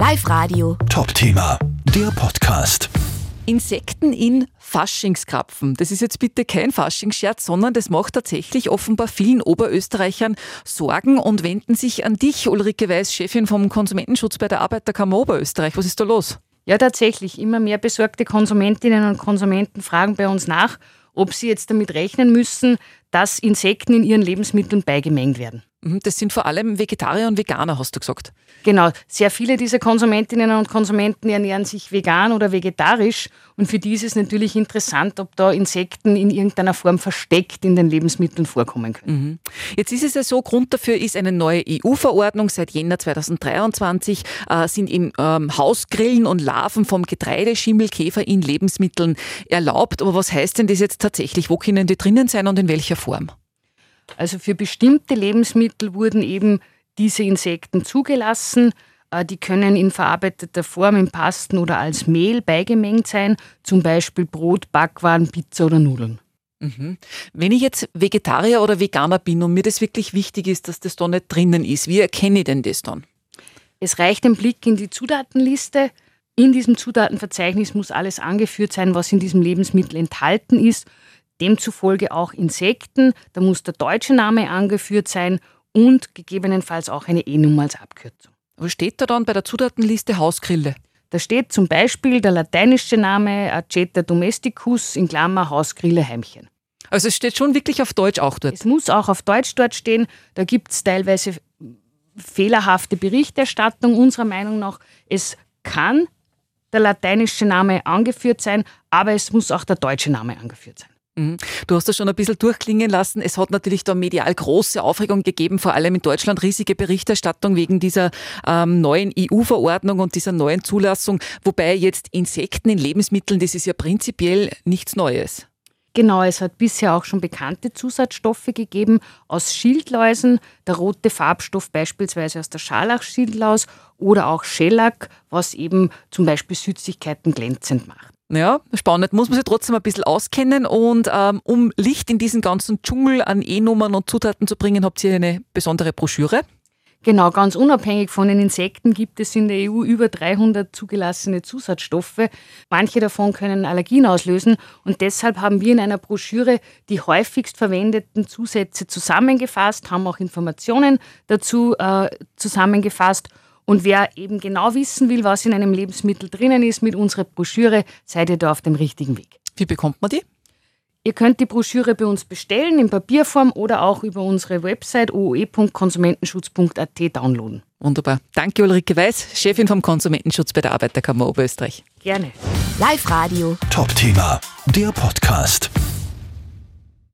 Live Radio. Top-Thema, der Podcast. Insekten in Faschingskrapfen. Das ist jetzt bitte kein Faschingsscherz, sondern das macht tatsächlich offenbar vielen Oberösterreichern Sorgen und wenden sich an dich, Ulrike Weiß, Chefin vom Konsumentenschutz bei der Arbeiterkammer Oberösterreich. Was ist da los? Ja, tatsächlich. Immer mehr besorgte Konsumentinnen und Konsumenten fragen bei uns nach, ob sie jetzt damit rechnen müssen, dass Insekten in ihren Lebensmitteln beigemengt werden. Mhm, das sind vor allem Vegetarier und Veganer, hast du gesagt. Genau, sehr viele dieser Konsumentinnen und Konsumenten ernähren sich vegan oder vegetarisch und für die ist es natürlich interessant, ob da Insekten in irgendeiner Form versteckt in den Lebensmitteln vorkommen können. Mhm. Jetzt ist es ja so, Grund dafür ist eine neue EU-Verordnung. Seit Jänner 2023 äh, sind eben ähm, Hausgrillen und Larven vom Getreideschimmelkäfer in Lebensmitteln erlaubt. Aber was heißt denn das jetzt tatsächlich? Wo können die drinnen sein und in welcher Form? Also für bestimmte Lebensmittel wurden eben diese Insekten zugelassen. Äh, die können in verarbeiteter Form in Pasten oder als Mehl beigemengt sein, zum Beispiel Brot, Backwaren, Pizza oder Nudeln. Mhm. Wenn ich jetzt Vegetarier oder Veganer bin und mir das wirklich wichtig ist, dass das da nicht drinnen ist, wie erkenne ich denn das dann? Es reicht ein Blick in die Zutatenliste. In diesem Zutatenverzeichnis muss alles angeführt sein, was in diesem Lebensmittel enthalten ist demzufolge auch Insekten. Da muss der deutsche Name angeführt sein und gegebenenfalls auch eine E-Nummer als Abkürzung. Was steht da dann bei der Zutatenliste Hausgrille? Da steht zum Beispiel der lateinische Name Aceta domesticus in Klammer Hausgrille Heimchen. Also es steht schon wirklich auf Deutsch auch dort? Es muss auch auf Deutsch dort stehen. Da gibt es teilweise fehlerhafte Berichterstattung unserer Meinung nach. Es kann der lateinische Name angeführt sein, aber es muss auch der deutsche Name angeführt sein. Mhm. Du hast das schon ein bisschen durchklingen lassen. Es hat natürlich da medial große Aufregung gegeben, vor allem in Deutschland riesige Berichterstattung wegen dieser ähm, neuen EU-Verordnung und dieser neuen Zulassung. Wobei jetzt Insekten in Lebensmitteln, das ist ja prinzipiell nichts Neues. Genau, es hat bisher auch schon bekannte Zusatzstoffe gegeben aus Schildläusen, der rote Farbstoff beispielsweise aus der Scharlachschildlaus oder auch Schellack, was eben zum Beispiel Süßigkeiten glänzend macht. Ja, spannend. Muss man sich trotzdem ein bisschen auskennen. Und ähm, um Licht in diesen ganzen Dschungel an E-Nummern und Zutaten zu bringen, habt ihr eine besondere Broschüre. Genau, ganz unabhängig von den Insekten gibt es in der EU über 300 zugelassene Zusatzstoffe. Manche davon können Allergien auslösen und deshalb haben wir in einer Broschüre die häufigst verwendeten Zusätze zusammengefasst, haben auch Informationen dazu äh, zusammengefasst und wer eben genau wissen will, was in einem Lebensmittel drinnen ist, mit unserer Broschüre, seid ihr da auf dem richtigen Weg. Wie bekommt man die? Ihr könnt die Broschüre bei uns bestellen, in Papierform oder auch über unsere Website ooe.konsumentenschutz.at downloaden. Wunderbar. Danke Ulrike Weiß, Chefin vom Konsumentenschutz bei der Arbeiterkammer Oberösterreich. Gerne. Live Radio. Top-Thema, der Podcast.